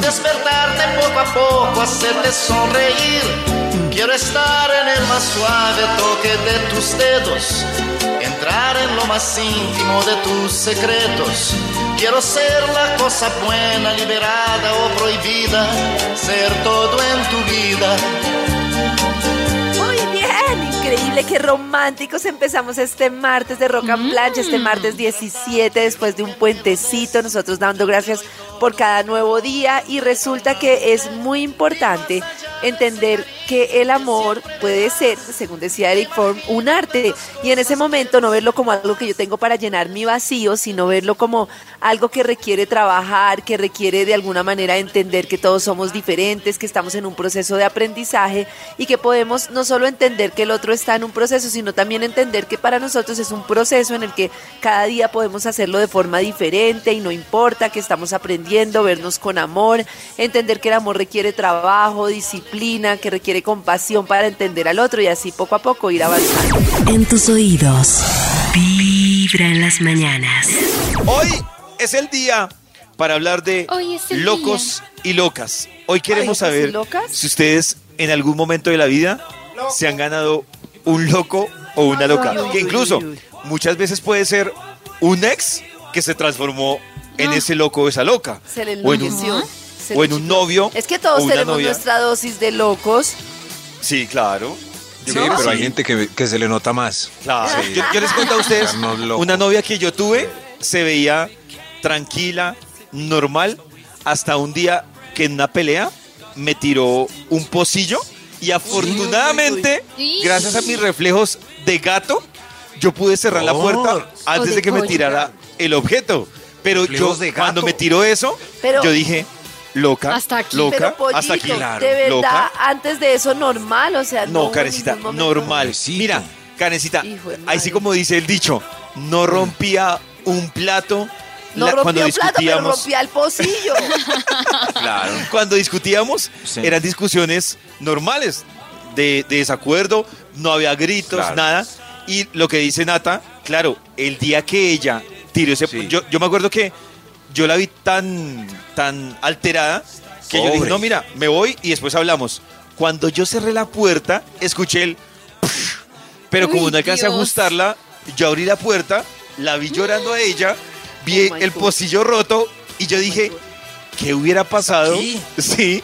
Despertarte poco a poco, hacerte sonreír. Quiero estar en el más suave toque de tus dedos. Entrar en lo más íntimo de tus secretos. Quiero ser la cosa buena, liberada o prohibida. Ser todo en tu vida. Increíble, qué románticos empezamos este martes de Rock and Plancha, este martes 17 después de un puentecito, nosotros dando gracias por cada nuevo día. Y resulta que es muy importante entender que el amor puede ser, según decía Eric Fromm, un arte. Y en ese momento no verlo como algo que yo tengo para llenar mi vacío, sino verlo como algo que requiere trabajar, que requiere de alguna manera entender que todos somos diferentes, que estamos en un proceso de aprendizaje y que podemos no solo entender que el otro está en un proceso, sino también entender que para nosotros es un proceso en el que cada día podemos hacerlo de forma diferente y no importa que estamos aprendiendo, vernos con amor, entender que el amor requiere trabajo, disciplina, que requiere compasión para entender al otro y así poco a poco ir avanzando. En tus oídos, Vibra en las mañanas. Hoy es el día para hablar de locos y locas. Hoy queremos Ay, saber ¿locas? si ustedes en algún momento de la vida se han ganado un loco o una loca. Que incluso muchas veces puede ser un ex que se transformó en ese loco o esa loca. Se le o en un, o en un novio Es que o todos una tenemos novia. nuestra dosis de locos. Sí, claro. Yo Sí, pero hay gente que, que se le nota más. Claro. Sí. Yo, yo les cuento a ustedes, una novia que yo tuve se veía tranquila, normal, hasta un día que en una pelea me tiró un pocillo y afortunadamente, uy. gracias a mis reflejos de gato, yo pude cerrar la Oh. puerta antes de de que me tirara el objeto. Pero yo, Reflejos de cuando me tiró eso, Pero- yo dije, loca, Hasta aquí. loca, Pero pollito, hasta aquí. Claro. de verdad, Loca. antes de eso normal, o sea, no, No, hubo Karencita, ningún momento- normal. Pobrecito. Mira, Karencita, Hijo de ahí sí madre. como dice el dicho, no rompía un plato No la- rompía cuando un plato, pero discutíamos. rompía el pocillo. Claro. Cuando discutíamos, Sí. eran discusiones normales, de, de desacuerdo, no había gritos, Claro. nada. Y lo que dice Nata, claro, el día que ella tiró ese... Sí. Yo, yo me acuerdo que yo la vi tan, tan alterada que yo dije, no, mira, me voy y después hablamos. Cuando yo cerré la puerta, escuché el... Pero como Uy, no alcancé a ajustarla, yo abrí la puerta, la vi llorando a ella, vi Oh el God. pocillo roto y yo dije, ¿qué hubiera pasado Aquí. si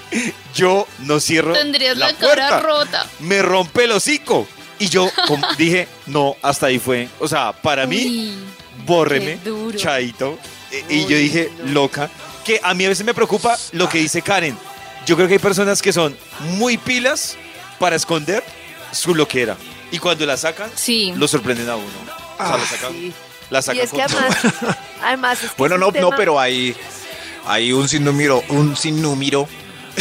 yo no cierro Tendrías la, puerta? cara rota. Me rompe el hocico. Y yo como dije, no, hasta ahí fue. O sea, para mí, bórreme, chaito. E- Y yo dije, no. loca. Que a mí a veces me preocupa lo que dice Karen. Yo creo que hay personas que son muy pilas para esconder su loquera. Y cuando la sacan, Sí. lo sorprenden a uno. O sea, lo sacan, Sí. la Y sacan es que con todo. además, además es que Bueno, es no, no, pero hay, hay un sinnúmero, un sinnúmero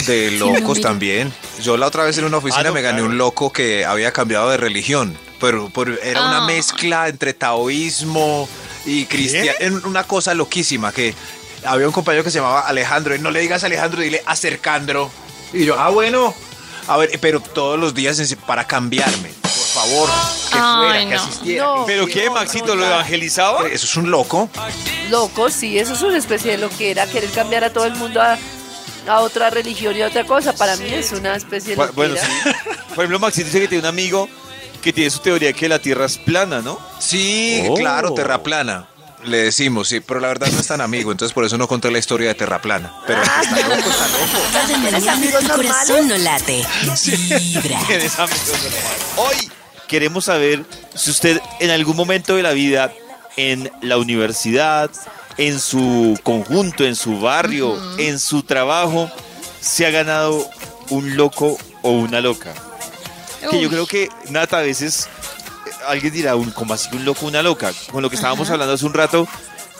de locos también. Yo la otra vez en una oficina Ah, no, me gané claro. un loco que había cambiado de religión, pero, pero era una Ah. mezcla entre taoísmo y cristiano, una cosa loquísima que había un compañero que se llamaba Alejandro, y no le digas Alejandro, dile acercandro. Y yo, ah, bueno, a ver, pero todos los días para cambiarme, favor, que Ay, fuera, que no. asistiera. No. ¿Pero qué, Maxito? no, ¿Lo evangelizaba? Eso es un loco. Loco, sí, eso es una especie de loquera, querer cambiar a todo el mundo a, a otra religión y a otra cosa. Para mí es una especie de loquera. Bueno, sí. Por ejemplo, Maxito dice que tiene un amigo que tiene su teoría de que la Tierra es plana, ¿no? Sí, Oh. claro, terraplana. Le decimos, sí, pero la verdad no es tan amigo, entonces por eso no conté la historia de Terraplana. Pero que está loco, está loco. Cada ¿Tienes mañana tu corazón no late. Vibra. Tienes amigos normales. Hoy queremos saber si usted en algún momento de la vida, en la universidad, en su conjunto, en su barrio, en su trabajo, se ha ganado un loco o una loca. Que yo creo que, Nata, a veces eh, alguien dirá, un, ¿cómo así un loco o una loca? Con lo que estábamos hablando hace un rato,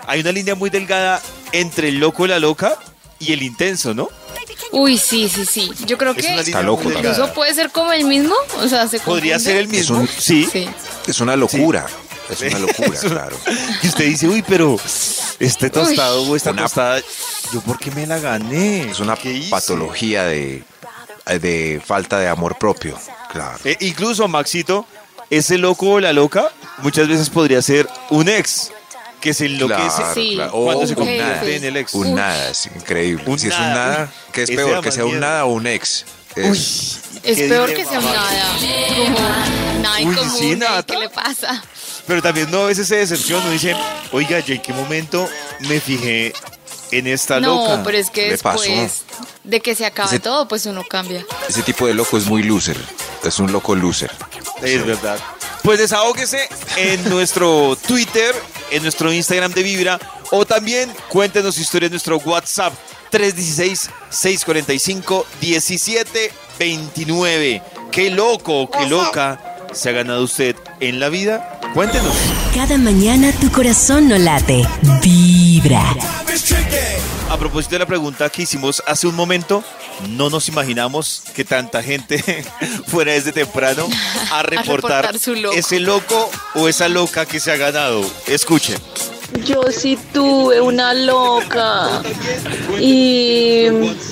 hay una línea muy delgada entre el loco o la loca y el intenso, ¿no? Uy, sí, sí, sí. Yo creo Es que una línea loco muy también. delgada. incluso puede ser como el mismo. O sea, se Podría confunde. ser el mismo, un- sí. Sí. Es una locura. Es una locura, claro. Y usted dice, uy, pero este tostado o esta Una- tostada, ¿yo por qué me la gané? Es una ¿Qué hice? patología de, de falta de amor propio. Claro. Eh, incluso, Maxito, ese loco o la loca muchas veces podría ser un ex que se enloquece Claro, Sí. claro. cuando O se un convierte nada. en el ex. Un Uy. nada, es increíble. Un si es un nada, nada, que es ese peor, que sea un nada o un ex. Es- Uy, Es qué peor que sea un nada. Como nada en Uy, común. sí. Nata. ¿Qué le pasa? Pero también no a veces se decepciona, uno dice, oiga, ¿yo en qué momento me fijé en esta No, loca? pero es que pasó. después de que se acabe Ese- todo, pues uno cambia. Ese tipo de loco es muy loser. Es un loco loser. Es verdad. Pues desahógese en nuestro Twitter, en nuestro Instagram de Vibra, o también cuéntenos su historia en nuestro WhatsApp 316-645-1729. ¿Qué loco, qué loca se ha ganado usted en la vida? Cuéntenos. Cada mañana tu corazón no late. Vibra. A propósito de la pregunta que hicimos hace un momento, no nos imaginamos que tanta gente fuera desde temprano a reportar, reportar su loco. ese loco o esa loca que se ha ganado. Escuchen. Yo sí tuve una loca y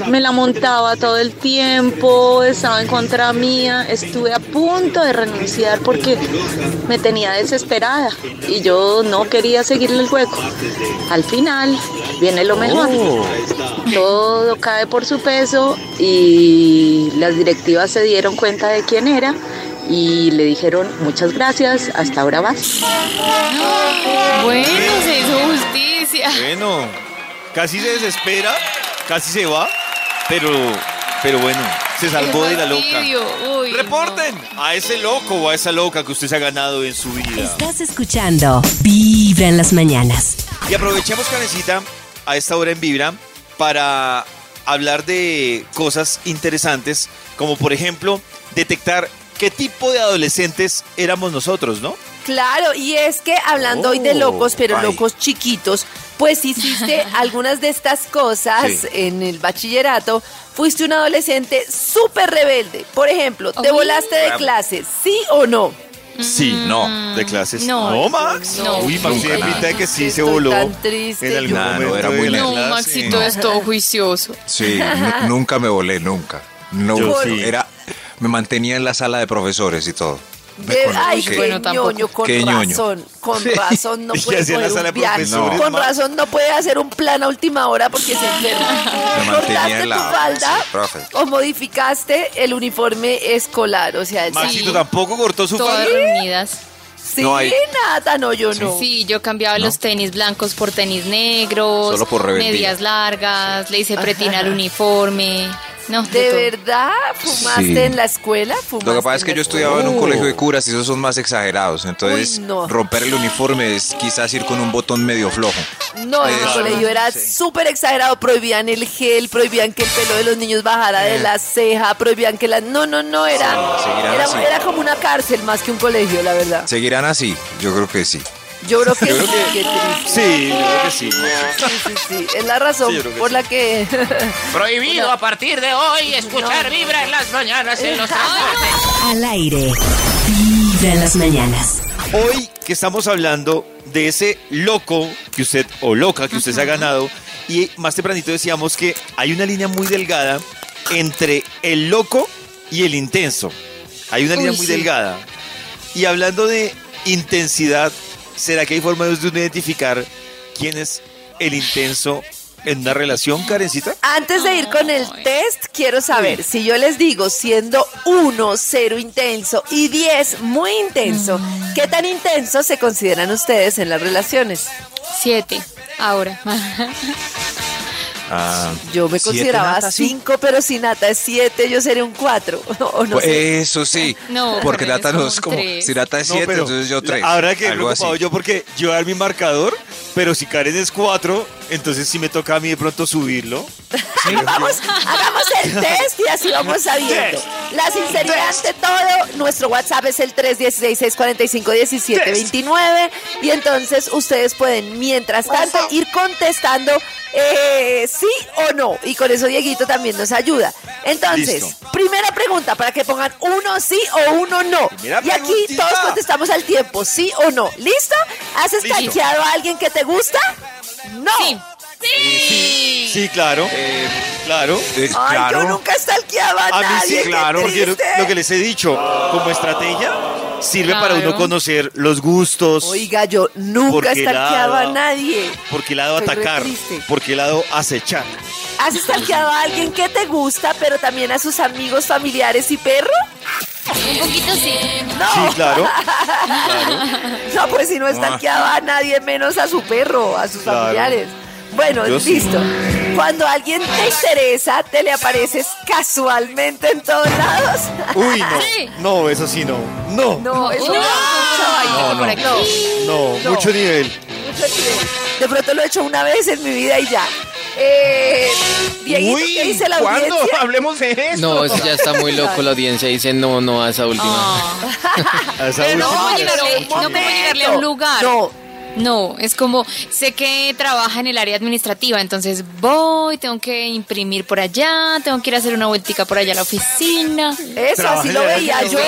me la montaba todo el tiempo, estaba en contra mía, estuve a punto de renunciar porque me tenía desesperada y yo no quería seguirle el hueco. Al final viene lo mejor. Todo cae por su peso y las directivas se dieron cuenta de quién era y le dijeron muchas gracias, hasta ahora vas. Bueno, se hizo justicia. Bueno, casi se desespera, casi se va, pero, pero bueno, se salvó de la loca. Uy, Reporten a ese loco o a esa loca que usted se ha ganado en su vida. Estás escuchando Vibra en las mañanas. Y aprovechemos, Canecita, a esta hora en Vibra para hablar de cosas interesantes, como por ejemplo, detectar qué tipo de adolescentes éramos nosotros, ¿no? Claro, y es que hablando hoy de Oh, locos, pero ay. locos chiquitos, pues hiciste algunas de estas cosas Sí. en el bachillerato. Fuiste un adolescente súper rebelde. Por ejemplo, ¿te Uy. volaste de clases? ¿Sí o no? Sí, no, de clases. no. Max. No. Uy, Max de que sí se voló. tan triste, en algún yo. Nah, no, momento era de muy. No, clase. Maxito es todo juicioso. Sí, nu- nunca me volé, nunca. No, Yo sí. era, me mantenía en la sala de profesores y todo. De- ay, qué Bueno, ñoño, con Qué ñoño. razón, con razón no ¿Y qué puede hacía en la coger sala un de viaje. profesores, Con razón no puede hacer un plan a última hora porque se enferma. ¿Cortaste en tu la- falda sí, o modificaste el uniforme escolar? O sea, Maxito sí, tampoco cortó su Todas falda. reunidas. sí, No hay- nada, no, yo no. Sí, yo cambiaba los tenis blancos por tenis negros. Solo por. Medias largas, le hice pretina al uniforme. No, ¿De todo. verdad? ¿Fumaste Sí. en la escuela? ¿Fumaste Lo que pasa es que yo estudiaba en un Oh. colegio de curas y esos son más exagerados. Entonces, Uy, no. romper el uniforme es quizás ir con un botón medio flojo. No, en el colegio era súper exagerado. Prohibían el gel, prohibían que el pelo de los niños bajara de la ceja, prohibían que la... No, no, no, era, Sí, era como una cárcel más que un colegio, la verdad. ¿Seguirán así? Yo creo que sí. Yo creo que Yo sí, creo que- qué triste. Sí, yo creo que sí. Sí, sí, sí. Es la razón Sí, por sí. la que... Prohibido a partir de hoy escuchar vibra en las mañanas en los transportes. Al aire. Vibra en las mañanas. Hoy que estamos hablando de ese loco que usted, o loca que usted se ha ganado, y más tempranito decíamos que hay una línea muy delgada entre el loco y el intenso. Hay una Uy, línea muy sí. delgada. Y hablando de intensidad, ¿será que hay forma de uno identificar quién es el intenso en una relación, Karencita? Antes de ir con el test, quiero saber si yo les digo, siendo 1, 0 intenso y 10 muy intenso, ¿qué tan intenso se consideran ustedes en las relaciones? Siete, ahora. Ah, Yo me ¿siete, consideraba Nata, sí? 5, pero si Nata es 7, yo sería un 4. O no Pues, sé. Eso sí. No, porque Nata no es como. tres. Si Nata es No, 7, pero entonces yo 3. Ahora que he preocupado yo porque yo dar mi marcador, pero si Karen es 4, entonces sí me toca a mí de pronto subirlo. Vamos, hagamos el test y así vamos sabiendo. La sinceridad ante todo, nuestro WhatsApp es el 316-645-1729 y entonces ustedes pueden, mientras tanto, ir contestando eh, sí o no. Y con eso Dieguito también nos ayuda. Entonces, Listo. primera pregunta para que pongan uno sí o uno no. Primera y aquí preguntita. todos contestamos al tiempo, sí o no. ¿Listo? ¿Has Listo. estalqueado a alguien que te gusta? No. Sí. Sí. Sí, claro. claro. Ay, yo claro. nunca he stalkeado a, A mí nadie. sí, claro, porque lo, que les he dicho, como estrategia, sirve para uno conocer los gustos, Oiga, yo nunca ¿Por he qué stalkeado a nadie. por qué lado Soy atacar, por qué lado acechar. ¿Has stalkeado a alguien que te gusta, pero también a sus amigos, familiares y perro? Un poquito sí. No. Sí, claro. No, pues si no he stalkeado a nadie, menos a su perro, a sus Claro. familiares. Bueno, Yo sí. listo. Cuando alguien te interesa, te le apareces casualmente en todos lados. Uy, no. Sí. No, eso sí no. No. No, No, eso no, no, por no, aquí. no. No. mucho nivel. Mucho nivel. De pronto lo he hecho una vez en mi vida y ya. Eh, Dieguito, ¿qué dice la ¿cuándo? audiencia? Hablemos de eso. No, eso ya está muy loco. La audiencia dice no, no a esa última. Ah. A esa Pero no última- como llegarle, un no como llegarle a un lugar. No, No, es como, sé que trabaja en el área administrativa, entonces voy, tengo que imprimir por allá, tengo que ir a hacer una vueltica por allá a la oficina. eso así lo veía yo.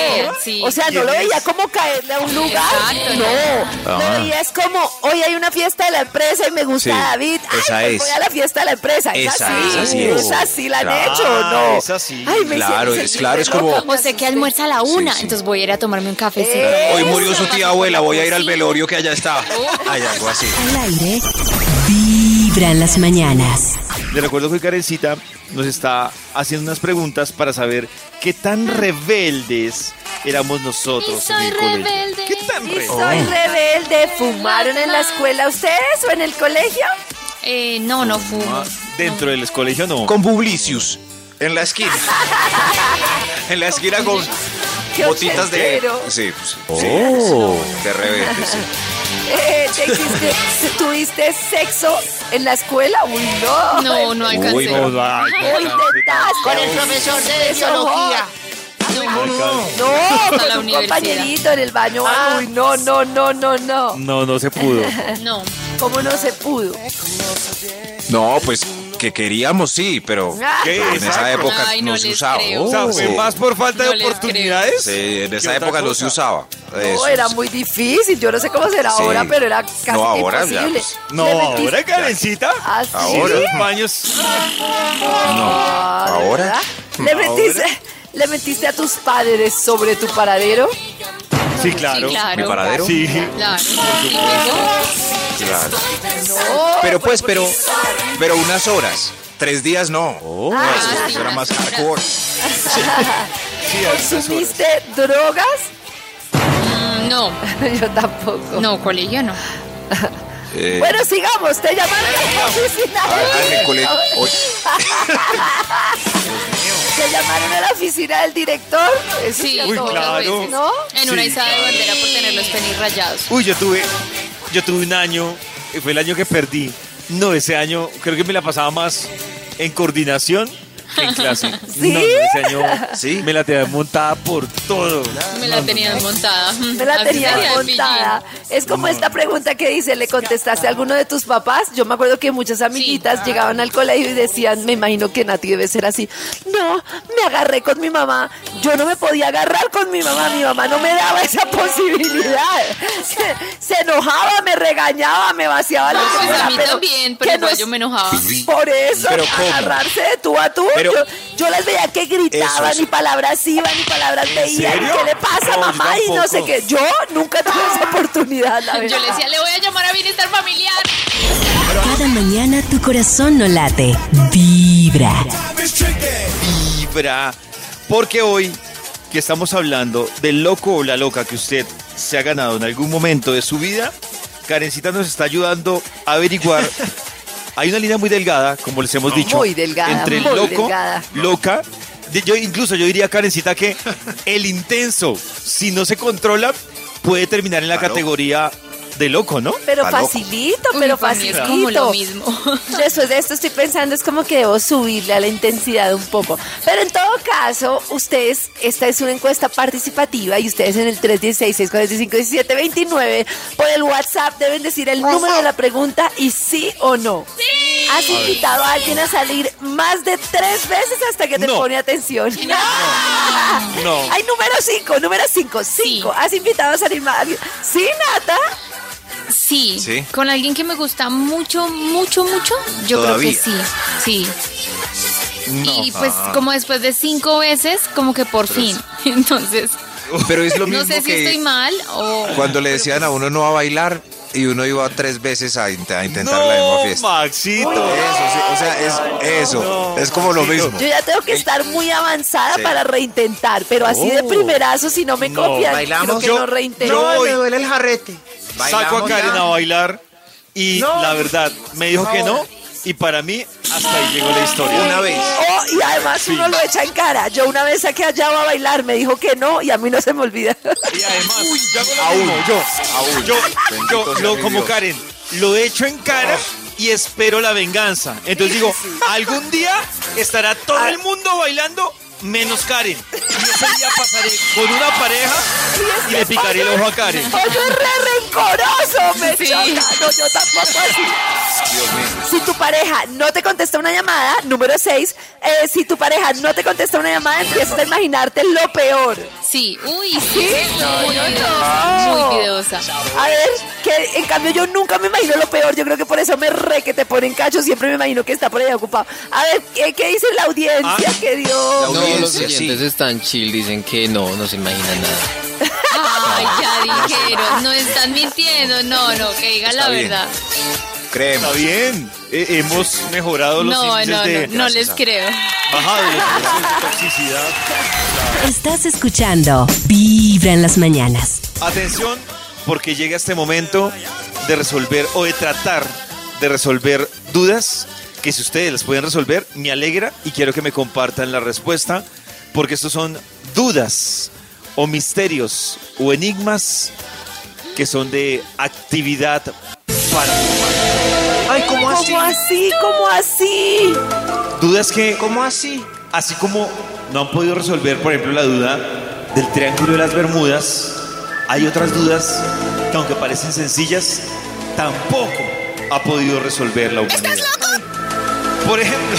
Sí. O sea, no lo ¿Quién es? veía como caerle a un lugar. Exacto, no, no. lo veía es como, hoy hay una fiesta de la empresa y me gusta Sí, David. Ay, esa pues es. voy a la fiesta de la empresa. Es Esa, así, esa sí es. esa sí la han Claro. hecho, ¿o ¿no? Esa sí. Ay, me Claro, siento- es claro, es como- O sé que almuerza a la una, sí. entonces voy a ir a tomarme un. Eh, Hoy murió su tía abuela, voy a ir al velorio que allá está. Hay algo así. Al aire, vibra en las mañanas. Le recuerdo que Karencita nos está haciendo unas preguntas para saber qué tan rebeldes éramos nosotros Y soy en el colegio. rebelde. ¿Qué tan Y rebeldes? soy rebelde. ¿Fumaron en la escuela ustedes o en el colegio? Eh, no, no fumo. Ah, Dentro del colegio no. Con Publicius. En la esquina. en la esquina con botitas de. Sí, pues, sí. De rebelde, sí. Eh, ¿te hiciste- ¿Tuviste sexo en la escuela? Uy, no. No, no alcancé. Uy, no, ay, O intentaste. Con el profesor de biología. No, con la un universidad. compañerito en el baño. Ah. Uy, no, no, no, no, no. No, no se pudo. No. ¿Cómo no se pudo? No, pues que queríamos, sí, pero ¿Qué? en esa Exacto. época Ay, no, no se usaba. creo. O sea, fue sí. más por falta No de oportunidades. Sí, en esa época no se usaba. No, Eso. era muy difícil. Yo no sé cómo será Sí. ahora, pero era casi No, ahora ya, imposible. pues. No, ¿Le metiste- ahora Karencita. ¿Ah, sí? Ahora. Los baños. No, Ah, ¿de ahora. verdad? ¿Le metiste, ¿Le metiste a tus padres sobre tu paradero? Sí, claro. Sí, claro. ¿Mi paradero? Sí. Claro. Claro. No. Pero pues, pero, pero unas horas. Tres días no. Ah, eso, sí, eso era más hardcore. Sí, horas. ¿Consumiste drogas? mm, no, Yo tampoco. no, colegio no. Eh, Bueno, sigamos. Te llamaron a la oficina. Oye, Te llamaron a la oficina del director. Eso Sí, Uy, claro. ¿No? En una Sí, izada de bandera por tener los penis rayados. Uy, yo tuve, yo tuve un año, fue el año que perdí. No, ese año creo que me la pasaba más en coordinación en clase. ¿Sí? Sí. me la tenía montada por todo. Me la tenían montada. Me la tenías el montada. Es como esta pregunta que dice, ¿le contestaste a alguno de tus papás? Yo me acuerdo que muchas amiguitas llegaban al colegio y decían, me imagino que Nati debe ser así. No, me agarré con mi mamá. Yo no me podía agarrar con mi mamá. Mi mamá no me daba esa posibilidad. Se, se enojaba, me regañaba, me vaciaba la Pues cara, a mí pero también, pero que igual nos- yo me enojaba. Por eso, agarrarse de tú a tú. Pero- yo, yo las veía que gritaban Eso y palabras iban y palabras veían. ¿Qué le pasa, No, yo mamá? Y no sé qué. Yo nunca tuve esa oportunidad, la Yo verdad. le decía, le voy a llamar a bienestar familiar. Cada mañana tu corazón no late, vibra. Vibra. Porque hoy que estamos hablando del loco o la loca que usted se ha ganado en algún momento de su vida, Karencita nos está ayudando a averiguar. Hay una línea muy delgada, como les hemos dicho, Muy delgada, entre muy loco, delgada. loca. Yo incluso yo diría Karencita que el intenso, si no se controla, puede terminar en la categoría de loco, ¿no? Pero facilito, Uy, pero facilito. es como lo mismo. Después de esto estoy pensando, es como que debo subirle a la intensidad un poco. Pero en todo caso, ustedes, esta es una encuesta participativa y ustedes en el 316-645-1729 por el WhatsApp deben decir el número de la pregunta y sí o no. ¿Has invitado a alguien a salir más de tres veces hasta que te No. pone atención? No. Hay número cinco, número cinco, cinco. ¿Has invitado a salir más? ¿Sí, Nata? Sí, Sí. con alguien que me gusta mucho, mucho, mucho, yo Todavía. creo que sí, sí. No. Y pues Ah. como después de cinco veces, como que por fin. Entonces, Pero es lo mismo no sé si estoy mal o... cuando le decían a uno no a bailar y uno iba tres veces a, int- a intentar no, la misma fiesta. Maxito. Eso, sí, o sea, es eso, no, es como lo mismo. Yo ya tengo que estar muy avanzada Sí. para reintentar, pero así de primerazo, si no me No, copian, bailamos. creo que Yo- no reintento. yo voy- duele el jarrete. Saco a Karen ya. a bailar y No. la verdad me dijo que no y para mí hasta ahí llegó la historia. Una vez. Oh, y además uno lo echa en cara. Yo una vez saqué a Yao a bailar, me dijo que no y a mí no se me olvida. Y además, yo hago lo aún, mismo, yo, aún. yo, Bendito yo, lo- como Dios. Karen, lo echo en cara y espero la venganza. Entonces digo, algún día estará todo el mundo bailando menos Karen. Y ese día pasaré con una pareja y le picaré el ojo a Karen. Oye, es re rencoroso, me Sí. choca. No, yo tampoco así. Pareja no te contesta una llamada, número 6, si tu pareja no te contesta una llamada, empiezas a imaginarte lo peor. Sí, uy, sí, No, muy, no, videosa, no. muy videosa. A ver, que en cambio yo nunca me imagino lo peor. Yo creo que por eso me re que te ponen cacho. Siempre me imagino que está por ahí ocupado. A ver, ¿qué, qué dice la audiencia? Ah. Que Dios. No, los oyentes sí. están chill, dicen que no, no se imaginan nada. Ay, ya dijeron, no están mintiendo, no, no, que digan la bien. verdad. Creemos. Está bien, eh, hemos mejorado los No, índices no, de no, no les a- creo. bajado los índices de toxicidad. Estás escuchando Vibra en las mañanas. Atención, porque llega este momento de resolver o de tratar de resolver dudas que si ustedes las pueden resolver, me alegra y quiero que me compartan la respuesta, porque estos son dudas o misterios o enigmas que son de actividad paranormal. ¿Cómo así? ¿Cómo así? ¿Cómo así? Dudas que, ¿Cómo así? así como no han podido resolver, por ejemplo, la duda del Triángulo de las Bermudas, hay otras dudas que aunque parecen sencillas, tampoco ha podido resolver la humanidad. Por ejemplo,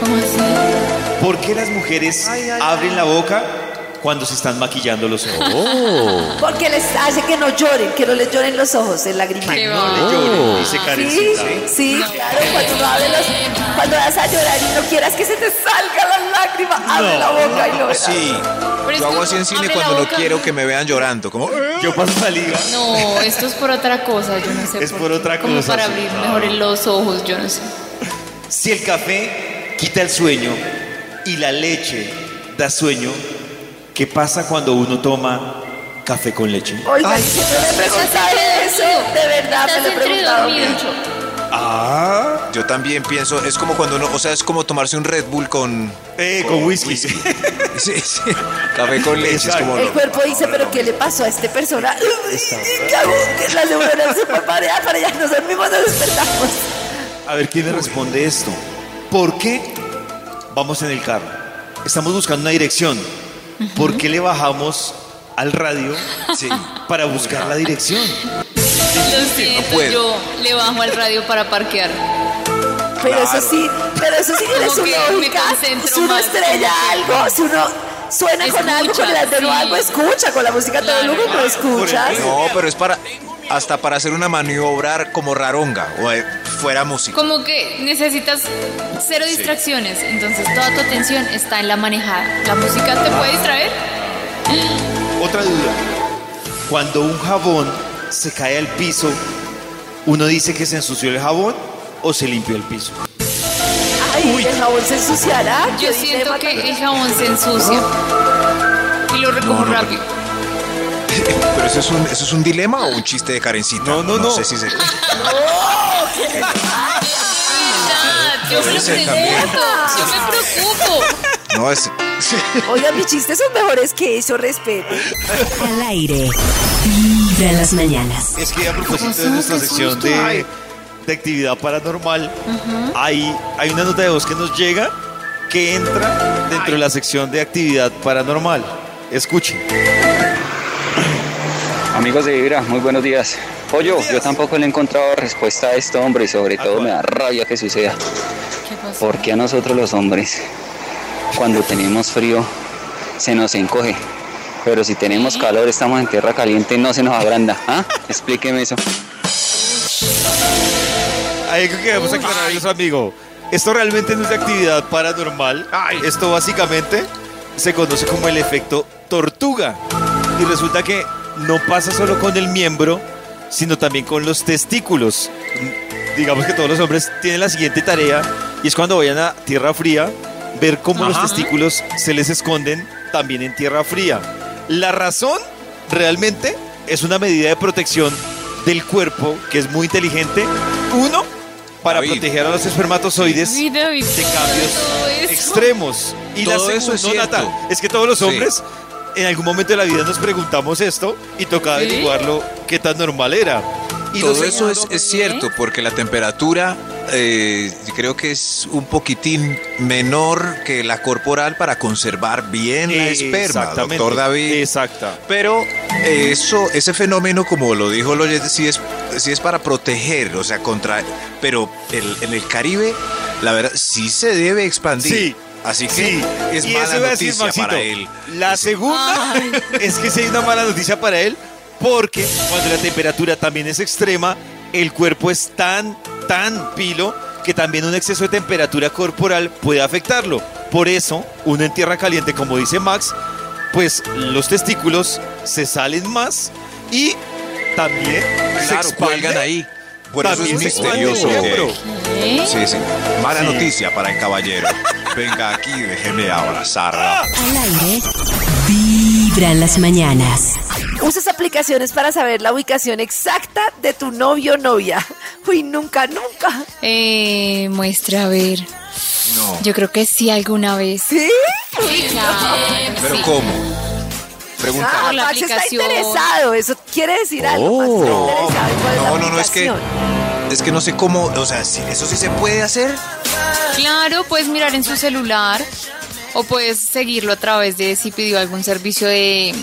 ¿Cómo así? ¿por qué las mujeres abren la boca cuando se están maquillando los ojos? Porque les hace que no lloren, que no les lloren los ojos, el lagrimal. Qué No le lloren, dice Sí, Karencita. sí, claro, cuando uno abre los, cuando vas a llorar y no quieras que se te salga la lágrima, abre la boca y llora. Sí. Pero Yo hago así en cine cuando no quiero que me vean llorando. Como, Yo paso saliva. No, esto es por otra cosa, yo no sé. Es por otra Como cosa, para sí. abrir mejor los ojos, yo no sé. Si el café quita el sueño y la leche da sueño, ¿qué pasa cuando uno toma café con leche? Oiga, siempre me he preguntado eso, de verdad me lo he preguntado mucho. Ah, yo también pienso, es como cuando uno, o sea, es como tomarse un Red Bull con... eh, con whisky. Sí, sí. Café con leche, es como... El no, cuerpo dice, no, pero no, ¿qué le pasó a este persona? ¿Qué hago? Que Las neuronas se fue para allá, para allá, nos dormimos, nos despertamos. A ver, ¿quién me responde esto? ¿Por qué vamos en el carro? Estamos buscando una dirección. ¿Por qué le bajamos al radio Sí. para buscar la dirección? Lo siento, puedo. yo le bajo al radio para parquear. Pero eso sí, pero eso sí tiene su lógica. Si uno estrella algo, si uno suena con algo, Escucha, con el sí. algo, escucha. Con la música todo Claro. lujo no escuchas. No, pero es para... Hasta para hacer una maniobra como raronga, o eh, fuera música. Como que necesitas cero distracciones, entonces toda tu atención está en la manejada. ¿La música te puede distraer? Otra duda. Cuando un jabón se cae al piso, ¿uno dice que se ensució el jabón o se limpió el piso? Ay, el jabón se ensuciará. Yo ¿Qué siento que el jabón se ensucia y lo recojo rápido. Pero eso es un, eso es un dilema o un chiste de Karencita. No, no, no. sé si se. Ya, yo me pregunto, yo me preocupo. No, es. Oiga, mis chistes son mejores que eso, respeto. Al aire. Vibra las mañanas. Es que a propósito de nuestra sección de, de actividad paranormal, hay, hay una nota de voz que nos llega que entra dentro de la sección de actividad paranormal. Escuchen. Amigos de Vibra, muy buenos días. Pollo, Buenos días. yo tampoco le he encontrado respuesta a esto, hombre, y sobre todo me da rabia que suceda. ¿Qué pasó? ¿Por qué a nosotros los hombres, cuando tenemos frío, se nos encoge? Pero si tenemos calor, estamos en tierra caliente, no se nos agranda. ¿Ah? Explíqueme eso. Ahí creo que debemos aclarar eso, amigo. Esto realmente no es de actividad paranormal. Esto básicamente se conoce como el efecto tortuga. Y resulta que no pasa solo con el miembro, sino también con los testículos. Digamos que todos los hombres tienen la siguiente tarea y es cuando vayan a tierra fría, ver cómo los testículos se les esconden también en tierra fría. La razón realmente es una medida de protección del cuerpo que es muy inteligente. Uno, para David. proteger a los espermatozoides Ay, David, de cambios eso. extremos. Y Todo la eso segunda, es no, cierto. Nata, es que todos los Sí. En algún momento de la vida nos preguntamos esto y toca ¿Sí? averiguarlo qué tan normal era. Y Todo eso es, cierto, porque la temperatura eh, creo que es un poquitín menor que la corporal para conservar bien la Eh, esperma, exactamente, doctor David. Exacta. Pero eso, ese fenómeno, como lo dijo el oyente, sí es, sí es para proteger, o sea, contra. Pero el- en el Caribe, la verdad, sí se debe expandir. Sí. Así que Sí, es y mala decir, noticia Maxito. para él. La segunda es que sí hay una mala noticia para él, porque cuando la temperatura también es extrema, el cuerpo es tan, tan pilo que también un exceso de temperatura corporal puede afectarlo. Por eso, uno en tierra caliente, como dice Max, pues los testículos se salen más y también se Claro, cuelgan ahí. Por eso es misterioso. ¿Qué? Sí, sí. Mala Sí. noticia para el caballero. Venga aquí, déjeme abrazarla. Al aire. Vibra en las mañanas. Usas aplicaciones para saber la ubicación exacta de tu novio o novia. Uy, nunca, nunca. Eh, muestra a ver. No. Yo creo que sí alguna vez. ¿Sí? ¿Pero sí. cómo? Pregunta. Ah, la Max está aplicación. interesado. Eso quiere decir algo. Max está Oh. interesado en No, no, no, es que. Es que no sé cómo, o sea, si eso sí se puede hacer. Claro, puedes mirar en su celular o puedes seguirlo a través de si pidió algún servicio de,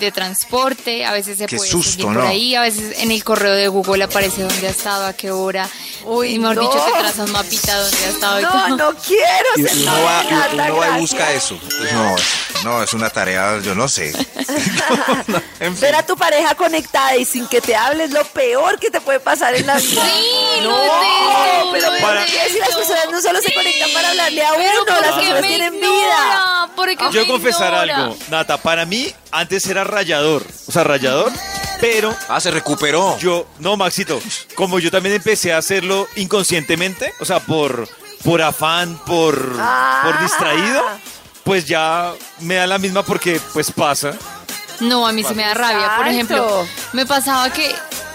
de transporte. A veces se Qué puede susto, seguir por ¿no? ahí. A veces en el correo de Google aparece dónde ha estado, a qué hora. Uy, y mejor no. dicho, te trazas mapita dónde ha estado y No, todo. no quiero. Y ser uno va, y uno va y gracias. busca eso. No, no, es una tarea, yo no sé. En fin. Ver a tu pareja conectada y sin que te hables lo peor que te puede pasar en la vida. Sí, no, pero ¿por qué si las personas no solo se conectan para hablarle a pero uno, las ¿por qué personas tienen vida? Yo confesar algo, Nata, para mí antes era rayador, o sea, rayador, pero Ah, se recuperó. yo, no, Maxito, como yo también empecé a hacerlo inconscientemente, o sea, por, por afán, por, Ah. por distraído, pues ya me da la misma porque pues pasa. No, a mí sí me da rabia. Por ejemplo, me pasaba que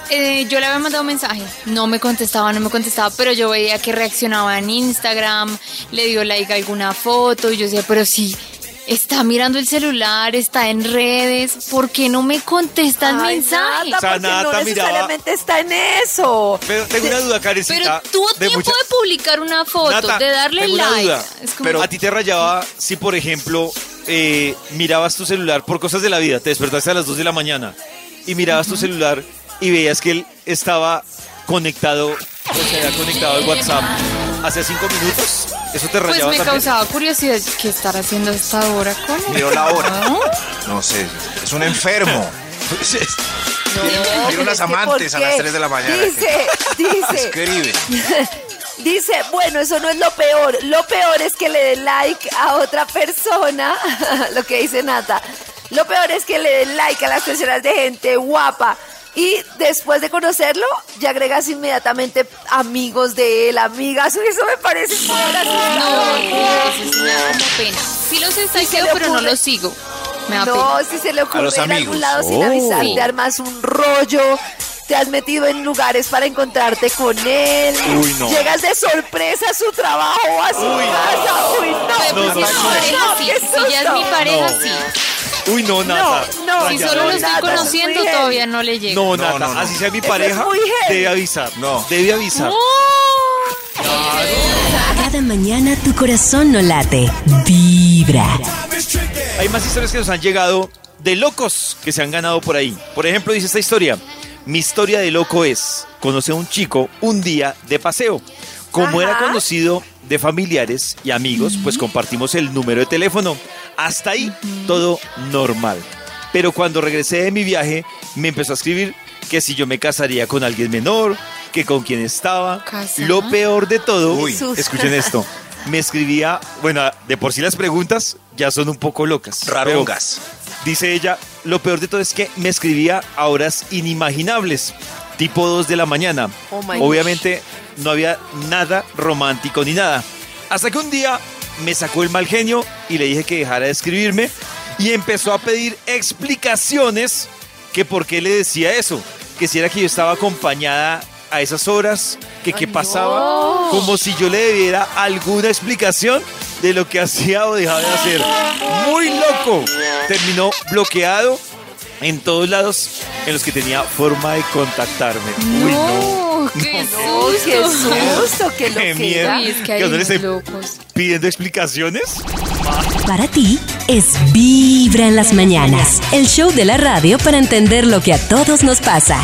eh, yo le había mandado un mensaje, no me contestaba, no me contestaba, pero yo veía que reaccionaba en Instagram, le dio like a alguna foto y yo decía, pero sí, está mirando el celular, está en redes, ¿por qué no me contesta el Ay, mensaje? Nata, O sea, porque no miraba- necesariamente está en eso. Pero tengo una duda, Karencita. Pero tuvo de tiempo mucha- de publicar una foto, Nata, de darle tengo una like. duda, Es como- Pero a ti te rayaba si, por ejemplo, eh, mirabas tu celular por cosas de la vida, te despertaste a las 2 de la mañana y mirabas tu celular y veías que él estaba conectado, o se había conectado al WhatsApp hace 5 minutos. Eso te pues rayaba me también. causaba curiosidad, ¿qué estar haciendo a esta hora con él? Miró la hora. ¿No? No sé, es un enfermo. Tiene unas Es que, amantes ¿por a las qué? 3 de la mañana. Dice, dice, Escribe. dice, bueno, eso no es lo peor. Lo peor es que le dé like a otra persona, lo que dice Nata. Lo peor es que le dé like a las personas de gente guapa. Y después de conocerlo, ya agregas inmediatamente amigos de él, amigas. Eso me parece muy gracioso. No, eso sí me da como pena. Sí los stalkeo, pero no los sigo. Me da No, pena. si se le ocurre los ir a algún amigos. lado sin Oh. avisar, te armas un rollo, te has metido en lugares para encontrarte con él, Uy, no. llegas de sorpresa a su trabajo o a su casa. Uy, no, Pero No, pues si es mi no, no, sí. qué Si ya es mi pareja, No. sí. Uy, no, Nata. no. Si Rayado. solo lo estoy Nada, es conociendo, todavía no le llega. No, No, Nata, no, no. así sea mi es pareja, debe avisar. No. Debe avisar. Cada mañana tu corazón no late. Vibra. Hay más historias que nos han llegado de locos que se han ganado por ahí. Por ejemplo, dice esta historia. Mi historia de loco es, conocí a un chico un día de paseo. Como era conocido de familiares y amigos, pues compartimos el número de teléfono. Hasta ahí todo normal. Pero cuando regresé de mi viaje, me empezó a escribir que si yo me casaría con alguien menor, que con quien estaba. ¿Casa? Lo peor de todo, Uy. Escuchen esto, me escribía, bueno, de por sí las preguntas ya son un poco locas. pero Rarongas. Dice ella, lo peor de todo es que me escribía a horas inimaginables, tipo 2 de la mañana. Oh Obviamente no había nada romántico ni nada. Hasta que un día me sacó el mal genio y le dije que dejara de escribirme y empezó a pedir explicaciones que por qué le decía eso, que si era que yo estaba acompañada a esas horas, que qué pasaba, como si yo le debiera alguna explicación de lo que hacía o dejaba de hacer. Muy loco. Terminó bloqueado en todos lados en los que tenía forma de contactarme. Uy, no. No, qué No, qué susto. susto, qué Qué miedo. Uy, es que ¿Que hay locos. ¿Pidiendo explicaciones? Para ti es Vibra en las mañanas. El show de la radio para entender lo que a todos nos pasa.